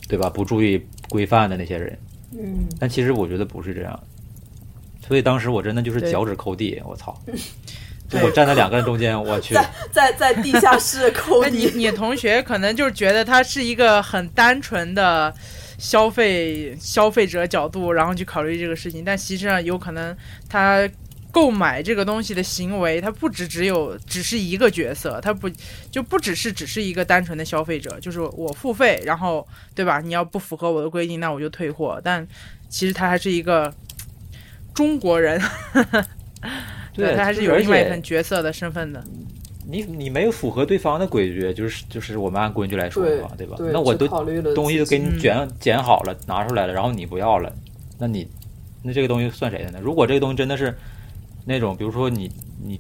Speaker 3: 对吧？不注意规范的那些人，
Speaker 2: 嗯，
Speaker 3: 但其实我觉得不是这样。所以当时我真的就是脚趾抠地，我操！就我站在两个人中间，我去，
Speaker 2: 在在在地下室抠
Speaker 1: 地你，你同学可能就是觉得他是一个很单纯的消费消费者角度，然后去考虑这个事情，但实际上有可能他购买这个东西的行为，它不只只有只是一个角色，它不就不只是只是一个单纯的消费者，就是我付费，然后对吧？你要不符合我的规定，那我就退货。但其实他还是一个中国人，
Speaker 3: 对
Speaker 1: 他还是有另外一份角色的身份的。
Speaker 3: 你你没有符合对方的规矩，就是就是我们按规矩来说
Speaker 2: 对
Speaker 3: 嘛，对吧？
Speaker 2: 对，
Speaker 3: 那我都东西都给你卷剪好了，拿出来了，然后你不要了，那你那这个东西算谁的呢？如果这个东西真的是那种，比如说你你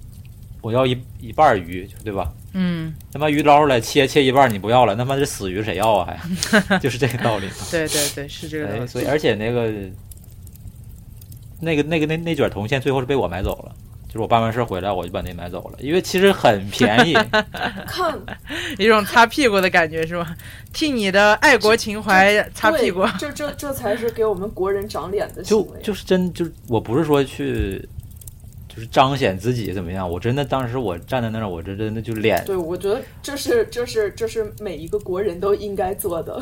Speaker 3: 我要一一半儿鱼，对吧？
Speaker 1: 嗯，
Speaker 3: 他妈鱼捞出来切切一半儿你不要了，他妈这死鱼谁要啊？还 就是这个道理嘛。
Speaker 1: 对对对，是这个道
Speaker 3: 哎，
Speaker 1: 理。
Speaker 3: 所以而且那个那个那个那那卷铜线最后是被我买走了。就是我办完事儿回来，我就把那买走了，因为其实很便宜。
Speaker 2: 看
Speaker 1: 一种擦屁股的感觉是吧？替你的爱国情怀擦屁股。
Speaker 2: 就这这这才是给我们国人长脸的行
Speaker 3: 就
Speaker 2: 为。
Speaker 3: 就是真就是我不是说去就是彰显自己怎么样，我真的当时我站在那儿，我这真的就脸
Speaker 2: 对，我觉得这是这是这是每一个国人都应该做的。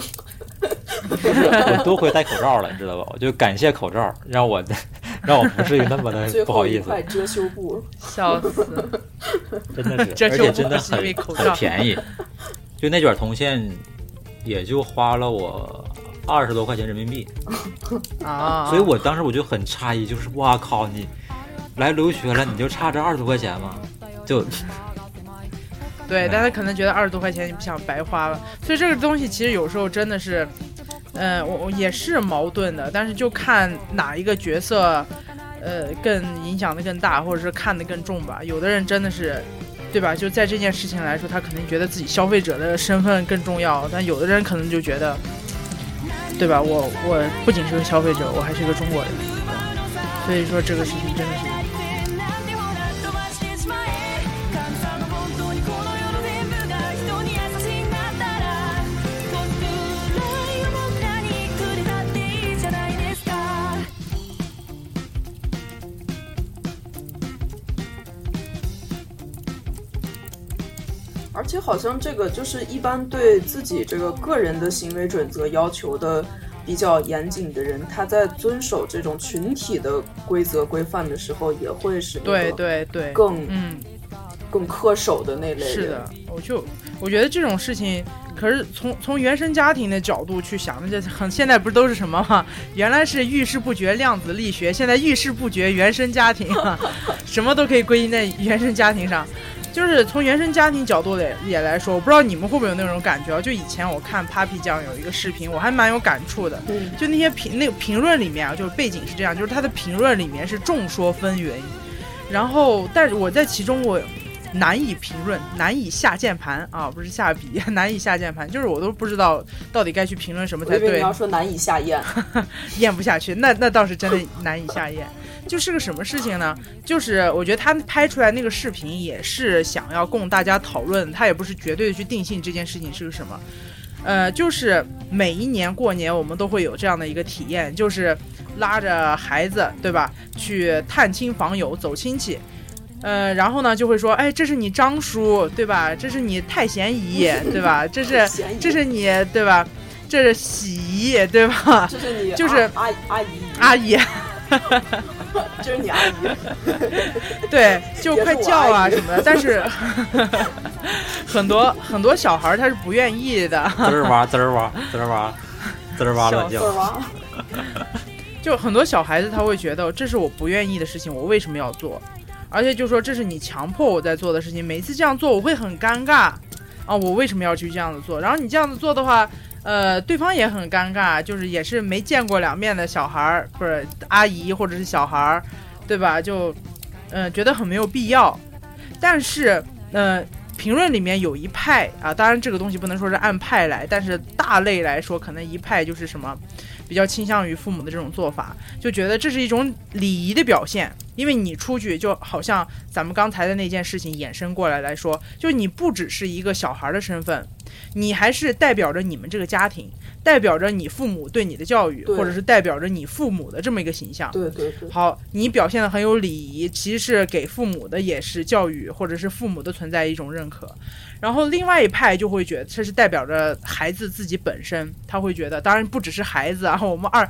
Speaker 3: 我多亏戴口罩了，你知道吧？我就感谢口罩，让我让我不至于那么的不好意思，
Speaker 2: 后一块遮羞布，
Speaker 1: 笑死！
Speaker 3: 真的是，而且真的
Speaker 1: 不是因为
Speaker 3: 很很便宜，就那卷铜线也就花了我二十多块钱人民币，
Speaker 1: 啊，
Speaker 3: 所以我当时我就很诧异，就是哇靠，你来留学了，你就差这二十多块钱吗？就
Speaker 1: 对，大家可能觉得二十多块钱你不想白花了，所以这个东西其实有时候真的是，嗯、我我也是矛盾的，但是就看哪一个角色，呃，更影响的更大，或者是看的更重吧。有的人真的是，对吧？就在这件事情来说，他可能觉得自己消费者的身份更重要，但有的人可能就觉得，对吧？我我不仅是个消费者，我还是一个中国人，所以说这个事情真的是。
Speaker 2: 而且好像这个就是一般对自己这个个人的行为准则要求的比较严谨的人，他在遵守这种群体的规则规范的时候，也会是
Speaker 1: 对对对，
Speaker 2: 更
Speaker 1: 嗯，
Speaker 2: 更恪守的那类人。
Speaker 1: 是的，我就我觉得这种事情，可是从从原生家庭的角度去想，这很现在不是都是什么吗？原来是遇事不决量子力学，现在遇事不决原生家庭啊，什么都可以归因在原生家庭上。就是从原生家庭角度也也来说，我不知道你们会不会有那种感觉啊？就以前我看 Papi 酱有一个视频，我还蛮有感触的。
Speaker 2: 嗯，
Speaker 1: 就那些评那个评论里面啊，就是背景是这样，就是他的评论里面是众说纷纭，然后但是我在其中我难以评论，难以下键盘啊，不是下笔，难以下键盘，就是我都不知道到底该去评论什么才对
Speaker 2: 你要，说难以下咽。
Speaker 1: 咽不下去，那那倒是真的难以下咽。就是个什么事情呢？就是我觉得他拍出来那个视频也是想要供大家讨论，他也不是绝对的去定性这件事情是个什么。呃，就是每一年过年我们都会有这样的一个体验，就是拉着孩子，对吧，去探亲访友，走亲戚。呃，然后呢就会说，哎，这是你张叔，对吧？这是你太贤姨，对吧？这是 这是你，对吧？这是喜姨，对吧？
Speaker 2: 这是你
Speaker 1: 就是
Speaker 2: 阿阿阿姨，
Speaker 1: 阿姨，
Speaker 2: 这是你阿姨。
Speaker 1: 对，就快叫啊什么的，但是 很多很多小孩儿他是不愿意的，
Speaker 3: 滋儿哇滋儿哇滋儿哇滋儿哇乱叫
Speaker 1: 就很多小孩子他会觉得这是我不愿意的事情，我为什么要做？而且就说这是你强迫我在做的事情，每次这样做我会很尴尬啊，我为什么要去这样子做？然后你这样子做的话，呃，对方也很尴尬，就是也是没见过两面的小孩儿，不是阿姨或者是小孩儿，对吧？就嗯、觉得很没有必要，但是呃。评论里面有一派啊，当然这个东西不能说是按派来，但是大类来说，可能一派就是什么，比较倾向于父母的这种做法，就觉得这是一种礼仪的表现。因为你出去，就好像咱们刚才的那件事情衍生过来来说，就你不只是一个小孩儿的身份，你还是代表着你们这个家庭，代表着你父母对你的教育，或者是代表着你父母的这么一个形象。
Speaker 2: 对对对，
Speaker 1: 好，你表现的很有礼仪，其实是给父母的也是教育，或者是父母的存在一种认可。然后另外一派就会觉得这是代表着孩子自己本身，他会觉得，当然不只是孩子啊，我们二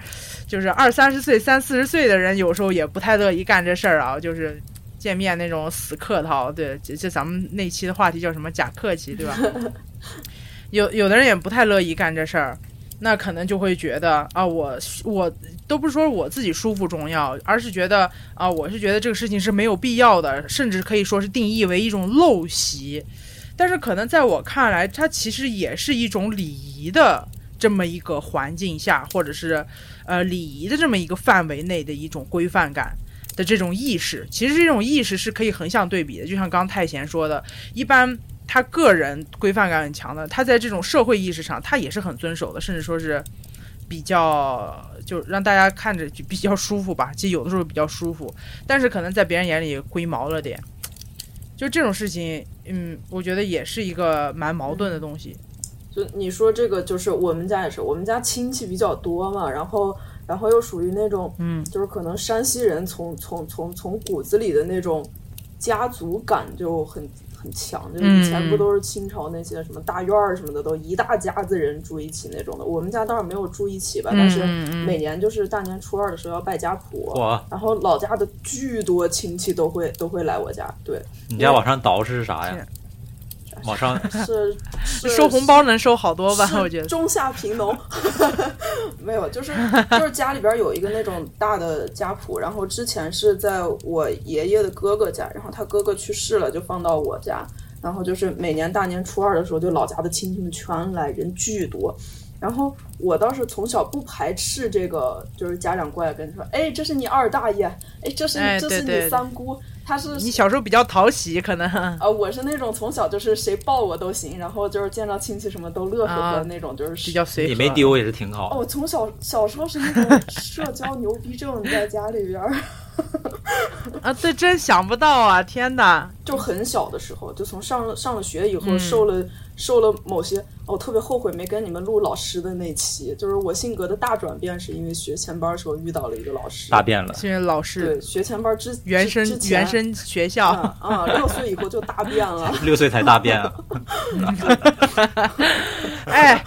Speaker 1: 就是二三十岁、三四十岁的人，有时候也不太乐意干这事儿啊，就是见面那种死客套，对，这这咱们那期的话题叫什么假客气，对吧？有有的人也不太乐意干这事儿，那可能就会觉得啊，我我都不是说我自己舒服重要，而是觉得啊，我是觉得这个事情是没有必要的，甚至可以说是定义为一种陋习。但是可能在我看来，它其实也是一种礼仪的这么一个环境下，或者是呃礼仪的这么一个范围内的一种规范感的这种意识。其实这种意识是可以横向对比的，就像刚太贤说的，一般他个人规范感很强的，他在这种社会意识上，他也是很遵守的，甚至说是比较就让大家看着就比较舒服吧。其实有的时候比较舒服，但是可能在别人眼里龟毛了点。就这种事情，嗯，我觉得也是一个蛮矛盾的东西。
Speaker 2: 就你说这个，就是我们家也是，我们家亲戚比较多嘛，然后然后又属于那种，
Speaker 1: 嗯，
Speaker 2: 就是可能山西人从从从从骨子里的那种家族感就很很强，就以前不都是清朝那些什么大院儿什么的，都一大家子人住一起那种的。我们家倒是没有住一起吧，但是每年就是大年初二的时候要拜家谱，然后老家的巨多亲戚都会都会来我家，对，
Speaker 3: 你家往上倒饬是啥呀？往上
Speaker 2: 是是
Speaker 1: 收红包能收好多吧？我觉得。
Speaker 2: 中下贫农，没有，就是就是家里边有一个那种大的家谱，然后之前是在我爷爷的哥哥家，然后他哥哥去世了，就放到我家，然后就是每年大年初二的时候，就老家的亲戚们全来，人巨多。然后我倒是从小不排斥这个，就是家长过来跟你说，哎，这是你二大爷，哎，这是
Speaker 1: 哎
Speaker 2: 这是你
Speaker 1: 对对
Speaker 2: 三姑，他是
Speaker 1: 你小时候比较讨喜，可能
Speaker 2: 啊，我是那种从小就是谁抱我都行，然后就是见到亲戚什么都乐呵呵
Speaker 1: 啊
Speaker 2: 的那种，就是
Speaker 1: 比较随和。
Speaker 3: 你没丢也是挺
Speaker 2: 哦，
Speaker 3: 好。
Speaker 2: 我从小小时候是那种社交牛逼症，在家里边儿，
Speaker 1: 啊？这真想不到啊！天哪，
Speaker 2: 就很小的时候，就从上了上了学以后，
Speaker 1: 嗯
Speaker 2: 受了受了某些，我特别后悔没跟你们录老师的那期，就是我性格的大转变，是因为学前班的时候遇到了一个老师，
Speaker 3: 大变了，
Speaker 1: 现在老师
Speaker 2: 对，学前班之
Speaker 1: 原生原生学校，
Speaker 2: 啊啊，六岁以后就大变了。
Speaker 3: 六岁才大变啊！
Speaker 1: 哎。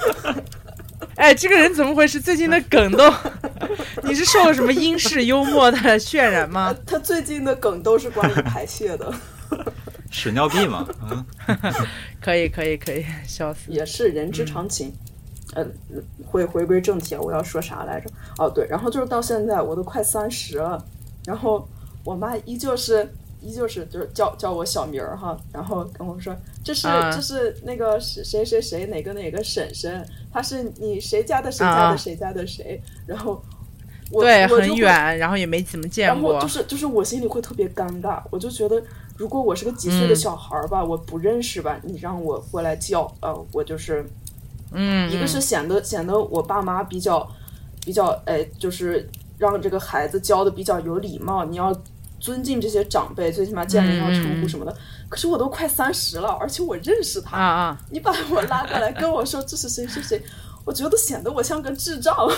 Speaker 1: 哎，这个人怎么回事？最近的梗都，你是受了什么英式幽默的渲染吗？
Speaker 2: 他最近的梗都是关于排泄的，
Speaker 3: 屎尿屁嘛，嗯，
Speaker 1: 可以，可以，可以，笑死！
Speaker 2: 也是人之常情。嗯，回回归正题啊，我要说啥来着？哦，对，然后就是到现在我都快三十了，然后我妈依旧是依旧是就是叫叫我小名儿哈，然后跟我说这是、
Speaker 1: 啊。
Speaker 2: 这是那个谁谁谁谁哪个哪个婶婶，她是你谁家的谁家的
Speaker 1: 啊
Speaker 2: 谁家的谁，然后我
Speaker 1: 对，
Speaker 2: 我
Speaker 1: 很远，然后也没怎么见过
Speaker 2: 然后就。是就是我心里会特别尴尬，我就觉得如果我是个几岁的
Speaker 1: 嗯
Speaker 2: 小孩儿吧，我不认识吧，你让我过来叫，呃，我就是
Speaker 1: 嗯，
Speaker 2: 一个是
Speaker 1: 嗯
Speaker 2: 显得显得我爸妈比较比较哎，就是让这个孩子教的比较有礼貌，你要尊敬这些长辈，最起码见人要称呼什么的。可是我都快三十了，而且我认识他，
Speaker 1: 啊啊，
Speaker 2: 你把我拉过来跟我说这是谁谁谁，我觉得显得我像个智障，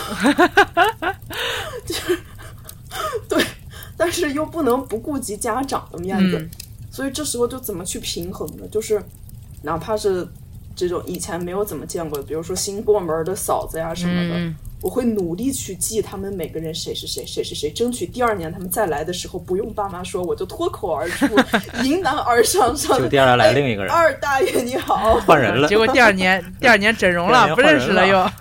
Speaker 2: 就是对，但是又不能不顾及家长的面子，
Speaker 1: 嗯。
Speaker 2: 所以这时候就怎么去平衡呢？就是哪怕是这种以前没有怎么见过的，比如说新过门的嫂子呀什么的，
Speaker 1: 嗯
Speaker 2: 我会努力去记他们每个人谁是谁，谁是谁，争取第二年他们再来的时候不用爸妈说，我就脱口而出，迎难而上上
Speaker 3: 就第二年来另一个人，
Speaker 2: 二大爷你好，
Speaker 3: 换人了
Speaker 1: 结。果第二年，第二年整容了，不认识了又，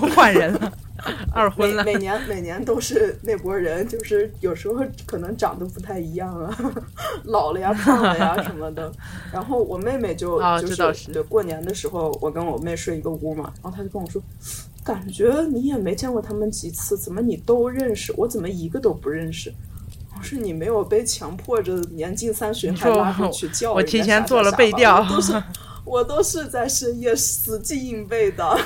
Speaker 1: 换人了，二婚了。
Speaker 2: 每年每年都是那波人，就是有时候可能长得不太一样啊，老了呀、胖了呀什么的。然后我妹妹就、
Speaker 1: 哦
Speaker 2: 就
Speaker 1: 是
Speaker 2: 对过年的时候，我跟我妹睡一个屋嘛，然后她就跟我说，感觉你也没见过他们几次，怎么你都认识？我怎么一个都不认识？我说你没有被强迫着年近三旬还
Speaker 1: 说
Speaker 2: 拉回去叫
Speaker 1: 我提前做了背调
Speaker 2: 我都是我都是在深夜死记硬背的。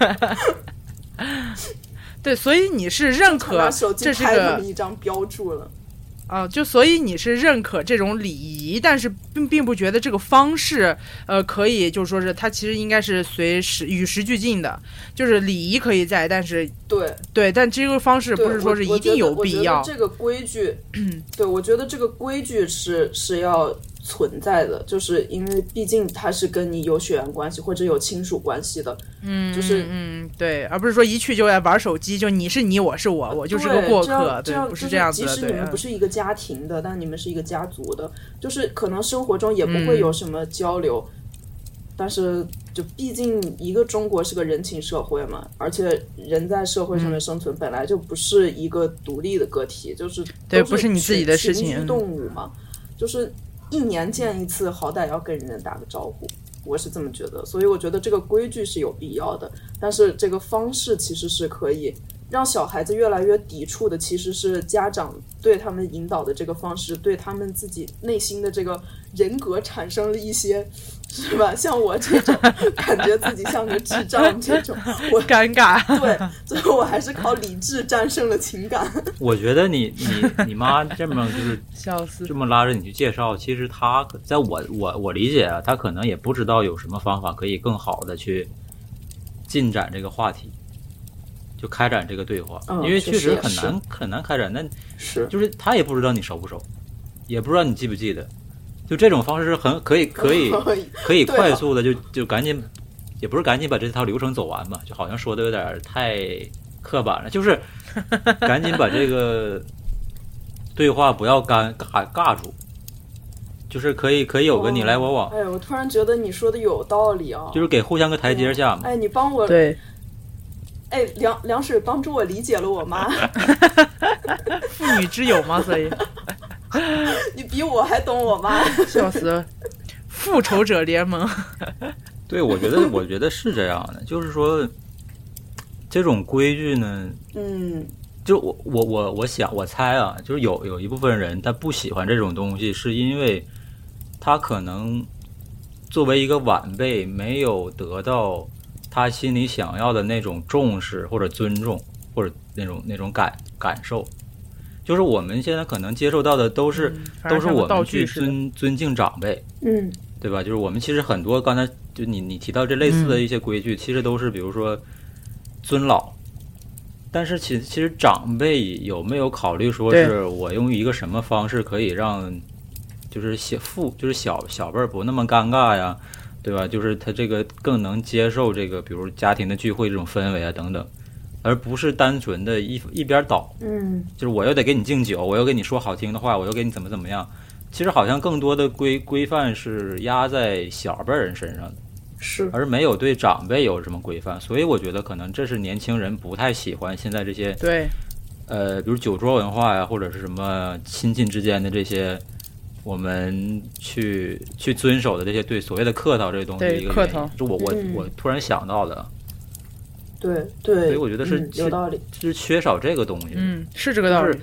Speaker 1: 对，所以你是认可这是个
Speaker 2: 一张标注了。
Speaker 1: 啊，就所以你是认可这种礼仪，但是并并不觉得这个方式，呃，可以就说是它其实应该是随时与时俱进的，就是礼仪可以在，但是
Speaker 2: 对，
Speaker 1: 对，但这个方式不是说是一定有必要
Speaker 2: 这个规矩，对我觉得这个规矩是是要存在的，就是因为毕竟他是跟你有血缘关系或者有亲属关系的，
Speaker 1: 嗯，
Speaker 2: 就是
Speaker 1: 嗯，对，而不是说一去就来玩手机，就你是你，我是我，我就是个过客，对，不
Speaker 2: 是
Speaker 1: 这样子的，
Speaker 2: 即使你们不是一个家庭的，但你们是一个家族的，就是可能生活中也不会
Speaker 1: 嗯。
Speaker 2: 有什么交流，但是就毕竟一个中国是个人情社会嘛，而且人在社会
Speaker 1: 嗯
Speaker 2: 上面生存本来就不是一个独立的个体，就是都
Speaker 1: 对不是你自己的事情。
Speaker 2: 动物嘛，就是一年见一次，好歹要跟人家打个招呼。我是这么觉得，所以我觉得这个规矩是有必要的，但是这个方式其实是可以让小孩子越来越抵触的，其实是家长对他们引导的这个方式，对他们自己内心的这个人格产生了一些，是吧？像我这种感觉自己像个智障这种，我
Speaker 1: 尴尬。
Speaker 2: 对，最后我还是靠理智战胜了情感。
Speaker 3: 我觉得你你你妈这么就是
Speaker 1: 笑死
Speaker 3: 这！么拉着你去介绍，其实她在我我我理解啊，她可能也不知道有什么方法可以更好的去进展这个话题，就开展这个对话，
Speaker 2: 嗯
Speaker 3: 因为确
Speaker 2: 确实
Speaker 3: 很难很难开展。那
Speaker 2: 是，
Speaker 3: 就是他也不知道你熟不熟，也不知道你记不记得，就这种方式是很可以可以 可以快速的就就赶紧，也不是赶紧把这套流程走完吧，就好像说的有点太刻板了，就是 赶紧把这个对话不要干尬尬住，就是可以可以有个你来我往，
Speaker 2: 哎，我突然觉得你说的有道理啊。
Speaker 3: 就是给互相个台阶下嘛。
Speaker 2: 哎，你帮我，
Speaker 1: 对，
Speaker 2: 哎，凉凉水帮助我理解了我妈，
Speaker 1: 妇女之友吗，所以
Speaker 2: 你比我还懂我妈。
Speaker 1: 笑死了。复仇者联盟，
Speaker 3: 对，我觉得我觉得是这样的，就是说这种规矩呢，
Speaker 2: 嗯，
Speaker 3: 就我我我我想我猜啊，就是有有一部分人他不喜欢这种东西，是因为他可能作为一个晚辈，没有得到他心里想要的那种重视或者尊重，或者那种那种感感受。就是我们现在可能接受到的都是、
Speaker 1: 嗯
Speaker 3: 都是我们去尊尊敬长辈，
Speaker 2: 嗯，
Speaker 3: 对吧？就是我们其实很多刚才就你你提到这类似的一些规矩，其实都是比如说尊老，但是其其实长辈有没有考虑说是我用一个什么方式可以让就是小父就是小小辈儿不那么尴尬呀，对吧？就是他这个更能接受这个比如家庭的聚会这种氛围啊等等，而不是单纯的一一边倒，
Speaker 2: 嗯，
Speaker 3: 就是我又得给你敬酒，我又给你说好听的话，我又给你怎么怎么样。其实好像更多的规规范是压在小辈儿人身上的，
Speaker 2: 是，
Speaker 3: 而没有对长辈有什么规范。所以我觉得可能这是年轻人不太喜欢现在这些
Speaker 1: 对，
Speaker 3: 呃，比如酒桌文化呀，或者是什么亲戚之间的这些，我们去去遵守的这些对所谓的客套这些东西的一个原因
Speaker 1: 客套
Speaker 3: 是我我
Speaker 2: 嗯
Speaker 3: 我突然想到的，
Speaker 2: 对对，
Speaker 3: 所以我觉得是
Speaker 2: 嗯有道理。
Speaker 3: 是缺少这个东西。
Speaker 1: 嗯，是这个道理。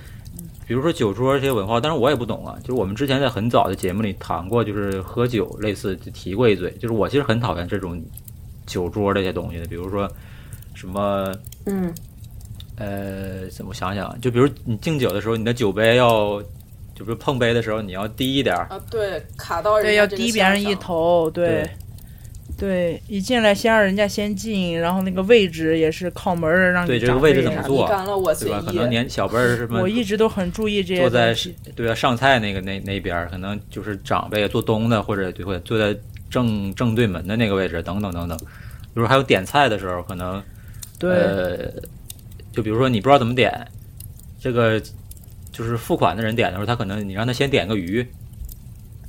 Speaker 3: 比如说酒桌这些文化，但是我也不懂啊。就是我们之前在很早的节目里谈过，就是喝酒类似就提过一嘴。就是我其实很讨厌这种酒桌这些东西的，比如说什么
Speaker 2: 嗯，
Speaker 3: 呃，怎么我想想啊，就比如你敬酒的时候，你的酒杯要，就比如碰杯的时候你要低一点儿，
Speaker 2: 啊，对，卡到人
Speaker 1: 对，要低别人一。头，对
Speaker 3: 对，
Speaker 1: 对，一进来先让人家先进，然后那个位置也是靠门儿让你
Speaker 3: 对这个位置怎么做
Speaker 2: 干了我
Speaker 3: 对吧？可能。年小辈儿什么
Speaker 1: 我一直都很注意这些
Speaker 3: 坐在。对啊上菜那个那那边儿，可能就是长辈坐东的，或者对或者坐在正正对门的那个位置，等等等等。比如还有点菜的时候，可能
Speaker 1: 对，
Speaker 3: 呃，就比如说你不知道怎么点，这个就是付款的人点的时候，他可能你让他先点个鱼，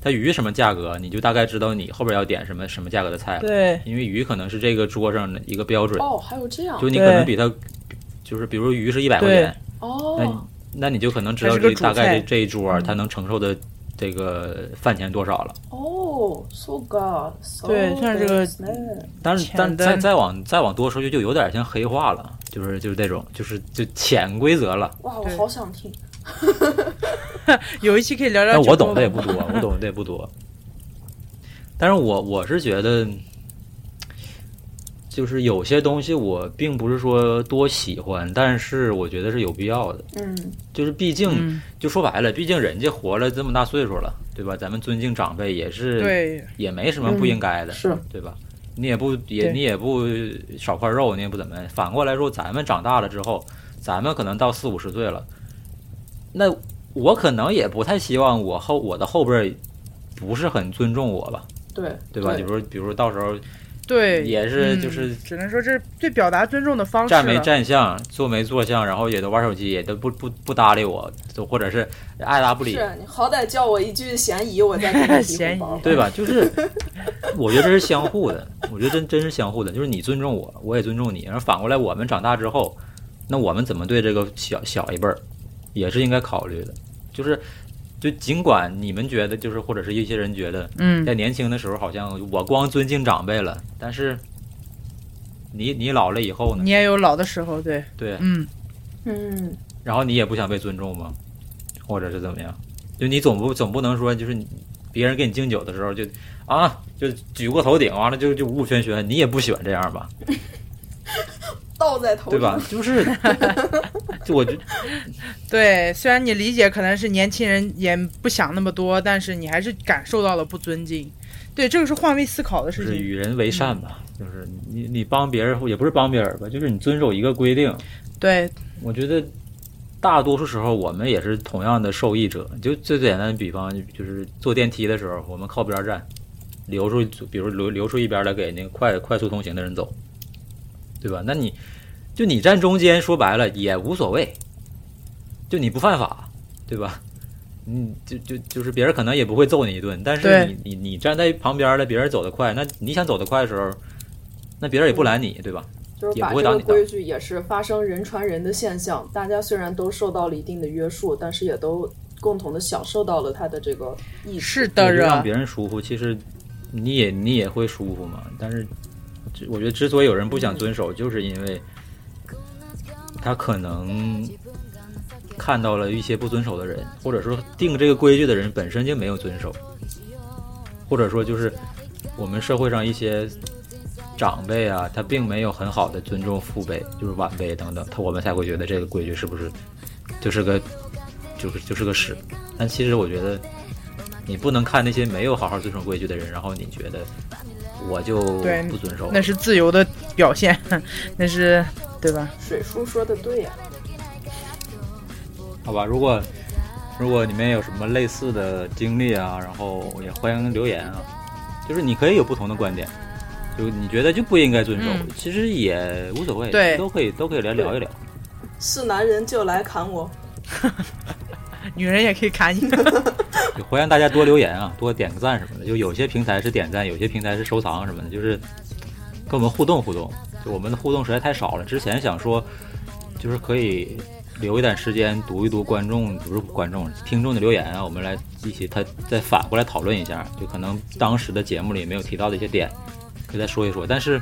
Speaker 3: 他鱼什么价格，你就大概知道你后边要点什么什么价格的菜了。
Speaker 1: 对，
Speaker 3: 因为鱼可能是这个桌上的一个标准，
Speaker 2: 哦，还有这样
Speaker 3: 就你可能比他，就是比如鱼是一百块钱，那你
Speaker 2: 哦，
Speaker 3: 那那你就可能知道这大概这这一桌
Speaker 1: 嗯
Speaker 3: 他能承受的这个饭钱多少了。
Speaker 2: 哦，so god，so
Speaker 1: 对像这个
Speaker 3: 但是但再再往再往多说就就有点像黑化了，就是就是这种就是就潜规则了。
Speaker 2: 哇，我好想听。
Speaker 1: 有一期可以聊聊。
Speaker 3: 我懂的也不多，我懂的也不多。但是我我是觉得，就是有些东西我并不是说多喜欢，但是我觉得是有必要的。
Speaker 2: 嗯，
Speaker 3: 就是毕竟，
Speaker 1: 嗯，
Speaker 3: 就说白了，毕竟人家活了这么大岁数了，对吧？咱们尊敬长辈也是，
Speaker 1: 对，
Speaker 3: 也没什么不应该的，
Speaker 2: 是
Speaker 3: 对吧？你也不也你也不少块肉，你也不怎么。反过来说，咱们长大了之后，咱们可能到四五十岁了，那我可能也不太希望我后我的后辈儿不是很尊重我吧，
Speaker 2: 对
Speaker 3: 对吧？比如说，比如说到时候
Speaker 1: 对，
Speaker 3: 也是
Speaker 1: 嗯
Speaker 3: 就是
Speaker 1: 只能说这是最表达尊重的方式
Speaker 3: 站没站相，坐没坐相，然后也都玩手机，也都不不不搭理我，就或者是爱答不理，
Speaker 2: 是你好歹叫我一句嫌疑，我再给你提
Speaker 1: 嫌疑。
Speaker 3: 对吧？就是我觉得这是相互的，我觉得真真是相互的，就是你尊重我，我也尊重你，然后反过来我们长大之后，那我们怎么对这个小小一辈儿，也是应该考虑的，就是。就尽管你们觉得，就是或者是一些人觉得，
Speaker 1: 嗯
Speaker 3: 在年轻的时候好像我光尊敬长辈了，但是你你老了以后呢？
Speaker 1: 你也有老的时候，对，
Speaker 3: 对，
Speaker 1: 嗯，
Speaker 2: 嗯，
Speaker 3: 然后你也不想被尊重吗？或者是怎么样？就你总不总不能说就是别人给你敬酒的时候就啊就举过头顶，完了就就五五轩轩，你也不喜欢这样吧？
Speaker 2: 倒在头上
Speaker 3: 对吧
Speaker 2: 上。？
Speaker 3: 就是 就我就
Speaker 1: 对。虽然你理解可能是年轻人也不想那么多，但是你还是感受到了不尊敬。对，这个是换位思考的
Speaker 3: 就是
Speaker 1: 事情。
Speaker 3: 与人为善吧，就是你你帮别人也不是帮别人吧，就是你遵守一个规定。
Speaker 1: 对，
Speaker 3: 我觉得大多数时候我们也是同样的受益者。就最简单的比方，就是坐电梯的时候，我们靠边站，留出，比如留留出一边来给那个快快速通行的人走，对吧？那你就你站中间，说白了也无所谓，就你不犯法，对吧？嗯，就就就是别人可能也不会揍你一顿，但是你你你站在旁边了，别人走得快，那你想走得快的时候，那别人也不拦你，对吧？
Speaker 2: 就是把这个规矩也是发生人传人的现象，大家虽然都受到了一定的约束，但是也都共同的享受到了他的这个意识。
Speaker 1: 是的
Speaker 3: 让别人舒服，其实你也你也会舒服嘛。但是，之我觉得之所以有人不想遵守，就是因为他可能看到了一些不遵守的人，或者说定这个规矩的人本身就没有遵守，或者说就是我们社会上一些长辈啊，他并没有很好的尊重父辈，就是晚辈等等，他我们才会觉得这个规矩是不是就是个就是就是个屎。但其实我觉得。你不能看那些没有好好遵守规矩的人，然后你觉得我就不遵守。
Speaker 1: 那是自由的表现，那是对吧？
Speaker 2: 水叔说的对呀、
Speaker 3: 好吧，如果如果你们有什么类似的经历啊，然后也欢迎留言啊。就是你可以有不同的观点，就你觉得就不应该遵守，
Speaker 1: 嗯
Speaker 3: 其实也无所谓，
Speaker 1: 对
Speaker 3: 都可以都可以来聊一聊。
Speaker 2: 是男人就来砍我。
Speaker 1: 女人也可以砍你。
Speaker 3: 就欢迎大家多留言啊，多点个赞什么的。就有些平台是点赞，有些平台是收藏什么的，就是跟我们互动互动。就我们的互动实在太少了。之前想说，就是可以留一点时间读一读观众，不是观众听众的留言啊，我们来一起他再反过来讨论一下。就可能当时的节目里没有提到的一些点，可以再说一说。但是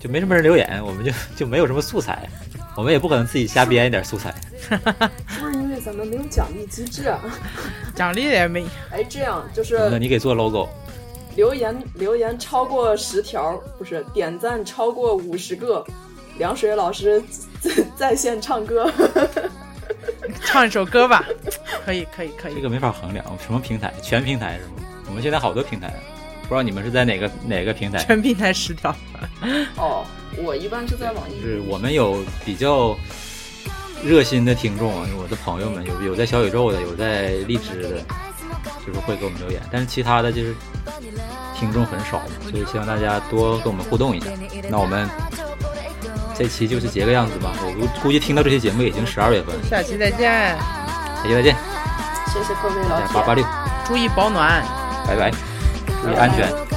Speaker 3: 就没什么人留言，我们就就没有什么素材，我们也不可能自己瞎编一点素材。
Speaker 2: 是不是因为咱们没有奖励机制啊？
Speaker 1: 奖励也没，
Speaker 2: 哎，这样就是
Speaker 3: 那你给做 logo。
Speaker 2: 留言留言超过十条，不是点赞超过五十个，凉水老师在在线唱歌。
Speaker 1: 唱一首歌吧，可以，可以，可以。
Speaker 3: 这个没法衡量，什么平台？全平台是吗？我们现在好多平台，不知道你们是在哪个哪个平台？
Speaker 1: 全平台十条，
Speaker 2: 哦，我一般是在网易。
Speaker 3: 就是我们有比较热心的听众啊，我的朋友们有有在小宇宙的，有在荔枝的，就是会给我们留言，但是其他的就是听众很少，所以希望大家多跟我们互动一下。那我们这期就是这个样子吧，我估估计听到这期节目已经十二月份了，
Speaker 1: 下期再见，
Speaker 3: 下期再见，
Speaker 2: 谢谢各位老铁。
Speaker 3: 八八六，
Speaker 1: 注意保暖。
Speaker 3: 拜拜，注意安全。